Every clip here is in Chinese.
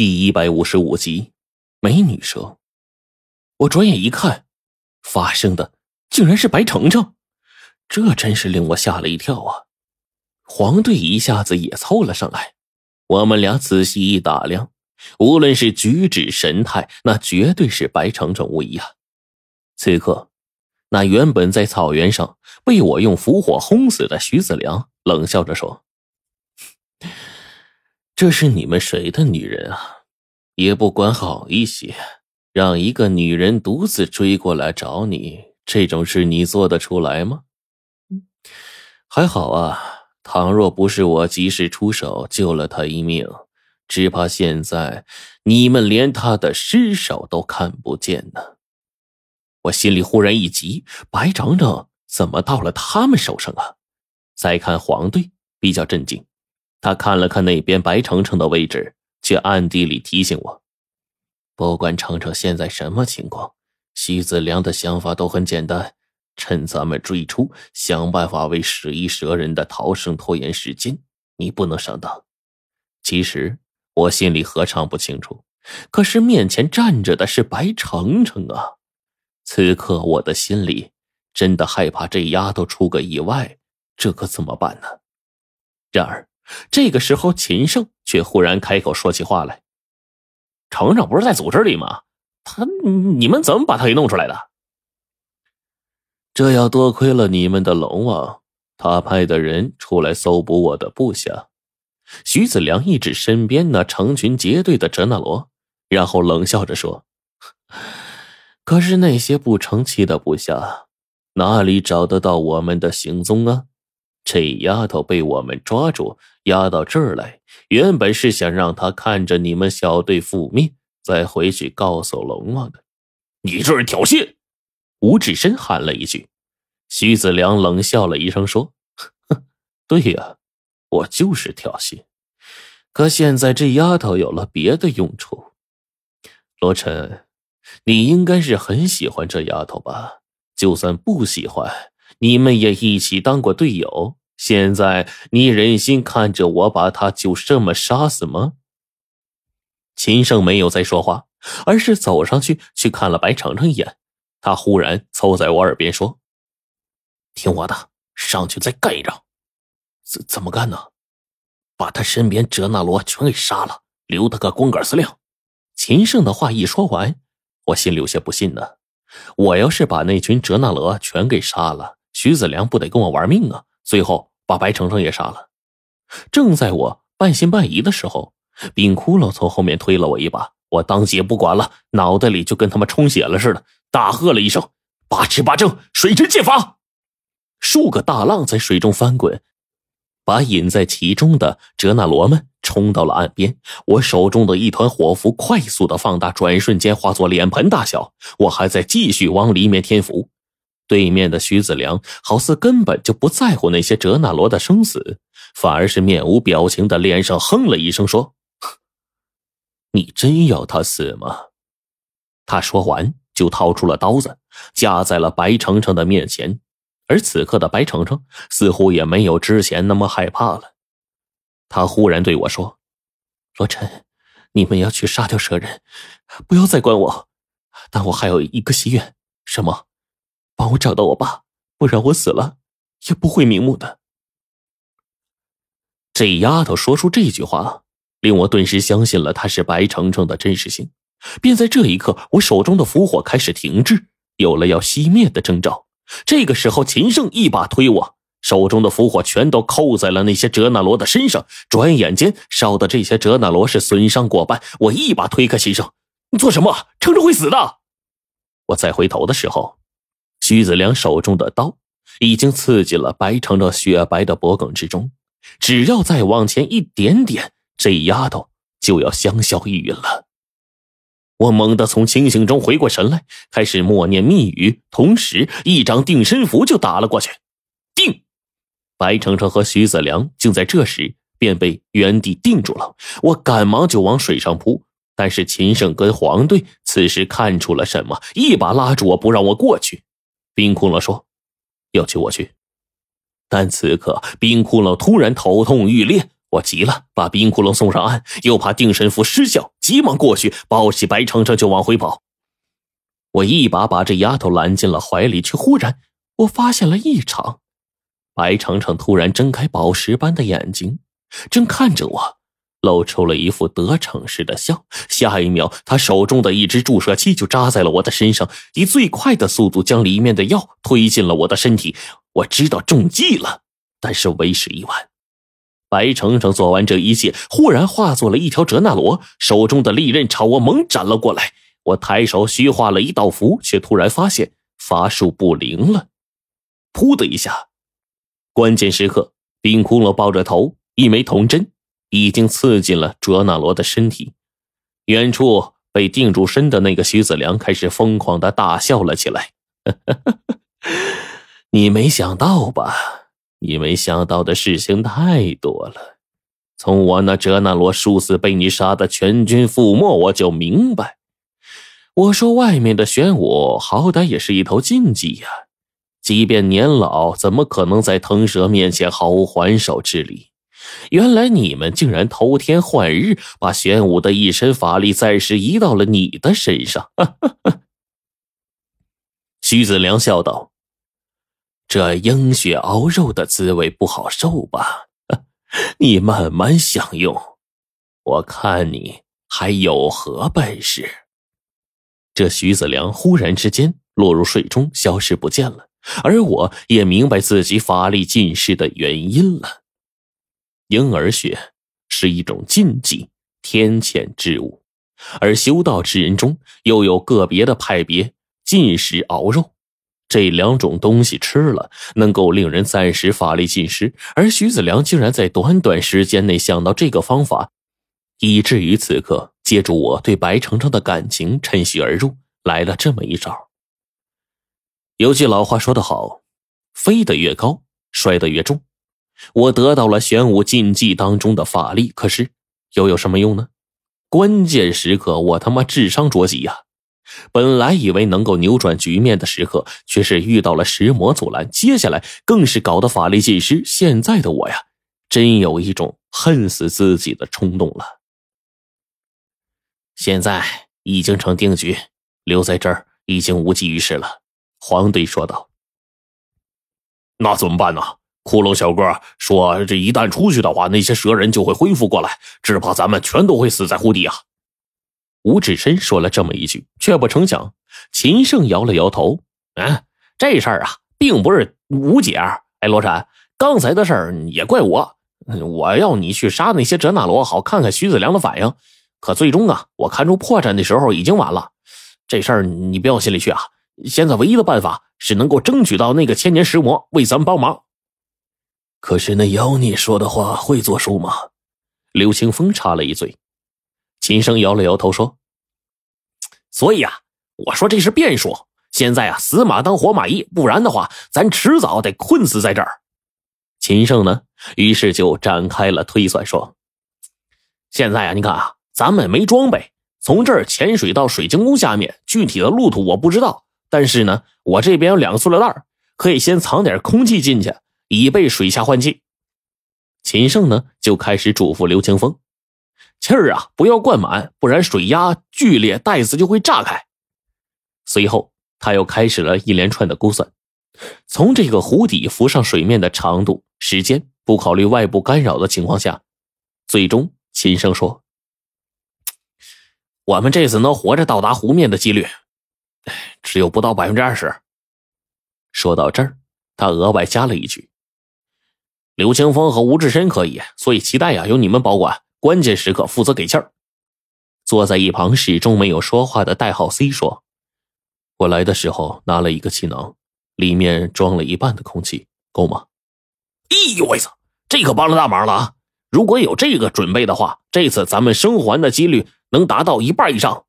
第一百五十五集，美女蛇。我转眼一看，发生的竟然是白程程，这真是令我吓了一跳啊！黄队一下子也凑了上来，我们俩仔细一打量，无论是举止神态，那绝对是白程程无疑啊！此刻，那原本在草原上被我用符火轰死的徐子良冷笑着说。这是你们谁的女人啊？也不管好一些，让一个女人独自追过来找你，这种事你做得出来吗？还好啊，倘若不是我及时出手救了她一命，只怕现在你们连她的尸首都看不见呢。我心里忽然一急，白整整怎么到了他们手上啊？再看黄队，比较震惊。他看了看那边白程程的位置，却暗地里提醒我：不管程程现在什么情况，徐子良的想法都很简单，趁咱们追出，想办法为十一蛇人的逃生拖延时间。你不能上当。其实我心里何尝不清楚，可是面前站着的是白程程啊！此刻我的心里真的害怕这丫头出个意外，这可怎么办呢？然而。这个时候，秦胜却忽然开口说起话来：“程程不是在组织里吗？他你们怎么把他给弄出来的？这要多亏了你们的龙王，他派的人出来搜捕我的部下。”徐子良一指身边那成群结队的哲那罗，然后冷笑着说：“可是那些不成器的部下，哪里找得到我们的行踪啊？”这丫头被我们抓住，押到这儿来，原本是想让她看着你们小队覆灭，再回去告诉龙王的。你这是挑衅！吴志深喊了一句。徐子良冷笑了一声说：“对呀，我就是挑衅。可现在这丫头有了别的用处。罗晨，你应该是很喜欢这丫头吧？就算不喜欢，你们也一起当过队友。”现在你忍心看着我把他就这么杀死吗？秦胜没有再说话，而是走上去去看了白程程一眼。他忽然凑在我耳边说：“听我的，上去再干一仗。怎怎么干呢？把他身边哲那罗全给杀了，留他个光杆司令。”秦胜的话一说完，我心里有些不信呢。我要是把那群哲那罗全给杀了，徐子良不得跟我玩命啊？最后。把白程程也杀了。正在我半信半疑的时候，冰窟窿从后面推了我一把，我当即也不管了，脑袋里就跟他妈充血了似的，大喝了一声：“八尺八正，水之剑法！”数个大浪在水中翻滚，把隐在其中的哲那罗们冲到了岸边。我手中的一团火符快速的放大，转瞬间化作脸盆大小。我还在继续往里面添符。对面的徐子良好似根本就不在乎那些哲那罗的生死，反而是面无表情的脸上哼了一声，说：“你真要他死吗？”他说完就掏出了刀子，架在了白程程的面前。而此刻的白程程似乎也没有之前那么害怕了。他忽然对我说：“罗晨，你们要去杀掉蛇人，不要再管我。但我还有一个心愿，什么？”帮我找到我爸，不然我死了也不会瞑目的。这丫头说出这句话，令我顿时相信了她是白程程的真实性。便在这一刻，我手中的符火开始停滞，有了要熄灭的征兆。这个时候，秦胜一把推我，手中的符火全都扣在了那些哲那罗的身上，转眼间烧的这些哲那罗是损伤过半。我一把推开秦胜：“你做什么？程程会死的！”我再回头的时候。徐子良手中的刀已经刺进了白程程雪白的脖颈之中，只要再往前一点点，这丫头就要香消玉殒了。我猛地从清醒中回过神来，开始默念密语，同时一张定身符就打了过去。定！白程程和徐子良竟在这时便被原地定住了。我赶忙就往水上扑，但是秦胜跟黄队此时看出了什么，一把拉住我不让我过去。冰窟窿说：“要救我去。”但此刻冰窟窿突然头痛欲裂，我急了，把冰窟窿送上岸，又怕定神符失效，急忙过去抱起白程程就往回跑。我一把把这丫头揽进了怀里，却忽然我发现了异常。白程程突然睁开宝石般的眼睛，正看着我，露出了一副得逞似的笑。下一秒，他手中的一支注射器就扎在了我的身上，以最快的速度将里面的药推进了我的身体。我知道中计了，但是为时已晚。白程程做完这一切，忽然化作了一条哲那罗，手中的利刃朝我猛斩了过来。我抬手虚化了一道符，却突然发现法术不灵了。噗的一下，关键时刻，冰窟窿抱着头，一枚铜针已经刺进了哲那罗的身体。远处被定住身的那个徐子良开始疯狂的大笑了起来。你没想到吧？你没想到的事情太多了，从我那哲那罗数次被你杀的全军覆没，我就明白。我说外面的玄武好歹也是一头禁忌呀，即便年老，怎么可能在腾蛇面前毫无还手之力？原来你们竟然偷天换日，把玄武的一身法力暂时移到了你的身上。徐子良笑道。这鹰血熬肉的滋味不好受吧？你慢慢享用，我看你还有何本事。这徐子良忽然之间落入水中，消失不见了，而我也明白自己法力尽失的原因了。婴儿血是一种禁忌天谴之物，而修道之人中又有个别的派别禁食熬肉。这两种东西吃了，能够令人暂时法力尽失。而徐子良竟然在短短时间内想到这个方法，以至于此刻借助我对白程程的感情，趁虚而入，来了这么一招。有句老话说得好：“飞得越高，摔得越重。”我得到了玄武禁忌当中的法力，可是又有什么用呢？关键时刻，我他妈智商着急呀！本来以为能够扭转局面的时刻，却是遇到了石魔阻拦。接下来更是搞得法力尽失。现在的我呀，真有一种恨死自己的冲动了。现在已经成定局，留在这儿已经无济于事了。黄队说道：“那怎么办呢？骷髅小哥说，这一旦出去的话，那些蛇人就会恢复过来，只怕咱们全都会死在湖底啊。”吴志深说了这么一句，却不成想，秦胜摇了摇头：“嗯，这事儿啊，并不是无解。哎，罗禅，刚才的事儿也怪我，我要你去杀那些哲那罗，好看看徐子良的反应。可最终啊，我看出破绽的时候已经晚了。这事儿你不要心里去啊。现在唯一的办法是能够争取到那个千年石魔为咱们帮忙。可是那妖孽说的话会作数吗？”刘清风插了一嘴。秦生摇了摇头说：“所以啊，我说这是变数。现在啊，死马当活马医，不然的话，咱迟早得困死在这儿。”秦胜呢，于是就展开了推算，说：“现在啊，你看啊，咱们没装备，从这儿潜水到水晶宫下面，具体的路途我不知道。但是呢，我这边有两个塑料袋，可以先藏点空气进去，以备水下换气。”秦胜呢，就开始嘱咐刘清风。气儿啊，不要灌满，不然水压剧烈，袋子就会炸开。随后，他又开始了一连串的估算，从这个湖底浮上水面的长度、时间，不考虑外部干扰的情况下，最终秦声说：“我们这次能活着到达湖面的几率，只有不到百分之二十。”说到这儿，他额外加了一句：“刘清风和吴志深可以，所以期待呀，由你们保管。”关键时刻负责给气儿。坐在一旁始终没有说话的代号 C 说：“我来的时候拿了一个气囊，里面装了一半的空气，够吗？”哎呦喂操，这可帮了大忙了啊！如果有这个准备的话，这次咱们生还的几率能达到一半以上。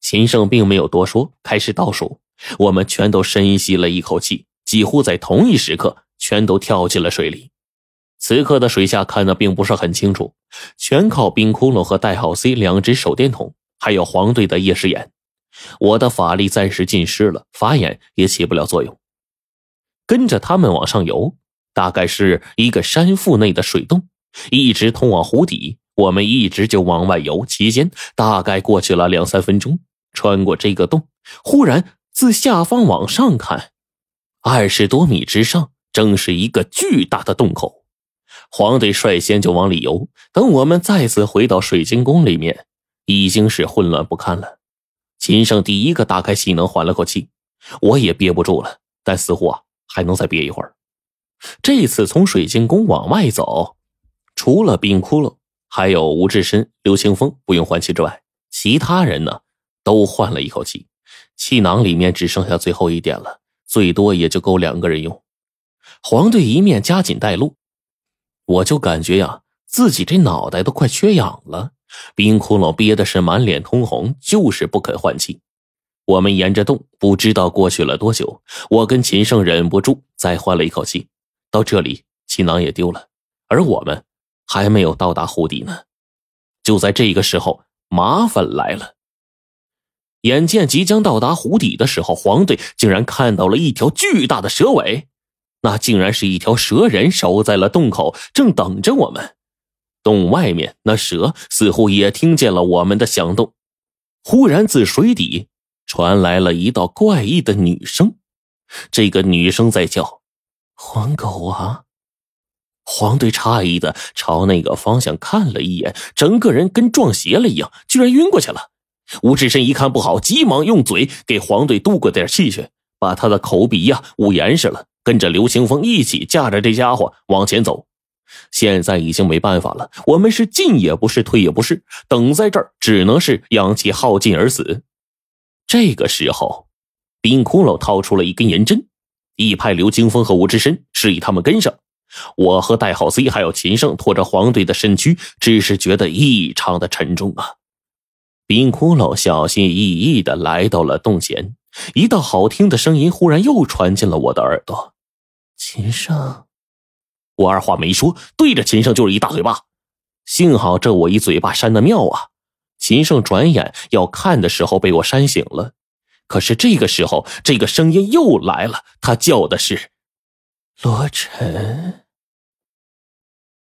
秦胜并没有多说，开始倒数。我们全都深吸了一口气，几乎在同一时刻，全都跳进了水里。此刻的水下看的并不是很清楚，全靠冰窟窿和代号 C 两只手电筒，还有黄队的夜视眼。我的法力暂时尽失了，法眼也起不了作用。跟着他们往上游，大概是一个山腹内的水洞，一直通往湖底。我们一直就往外游，期间大概过去了两三分钟。穿过这个洞，忽然自下方往上看，二十多米之上，正是一个巨大的洞口。黄队率先就往里游。等我们再次回到水晶宫里面，已经是混乱不堪了。秦胜第一个打开气能，缓了口气，我也憋不住了，但似乎啊还能再憋一会儿。这次从水晶宫往外走，除了冰窟窿。还有吴志深、刘清风不用换气之外，其他人呢都换了一口气，气囊里面只剩下最后一点了，最多也就够两个人用。黄队一面加紧带路，我就感觉呀，自己这脑袋都快缺氧了。冰窟窿憋的是满脸通红，就是不肯换气。我们沿着洞，不知道过去了多久，我跟秦胜忍不住再换了一口气。到这里，气囊也丢了，而我们。还没有到达湖底呢，就在这个时候，麻烦来了。眼见即将到达湖底的时候，黄队竟然看到了一条巨大的蛇尾，那竟然是一条蛇人守在了洞口，正等着我们。洞外面那蛇似乎也听见了我们的响动，忽然自水底传来了一道怪异的女声，这个女生在叫：“黄狗啊！”黄队诧异的朝那个方向看了一眼，整个人跟撞邪了一样，居然晕过去了。吴志深一看不好，急忙用嘴给黄队渡过点气去，把他的口鼻呀捂严实了，跟着刘清风一起架着这家伙往前走。现在已经没办法了，我们是进也不是，退也不是，等在这儿只能是阳气耗尽而死。这个时候，冰窟窿掏出了一根银针，一派刘清风和吴志深示意他们跟上。我和戴浩 C 还有秦胜拖着黄队的身躯，只是觉得异常的沉重啊！冰窟窿小心翼翼的来到了洞前，一道好听的声音忽然又传进了我的耳朵：“秦胜！”我二话没说，对着秦胜就是一大嘴巴。幸好这我一嘴巴扇的妙啊！秦胜转眼要看的时候被我扇醒了。可是这个时候，这个声音又来了，他叫的是：“罗晨。”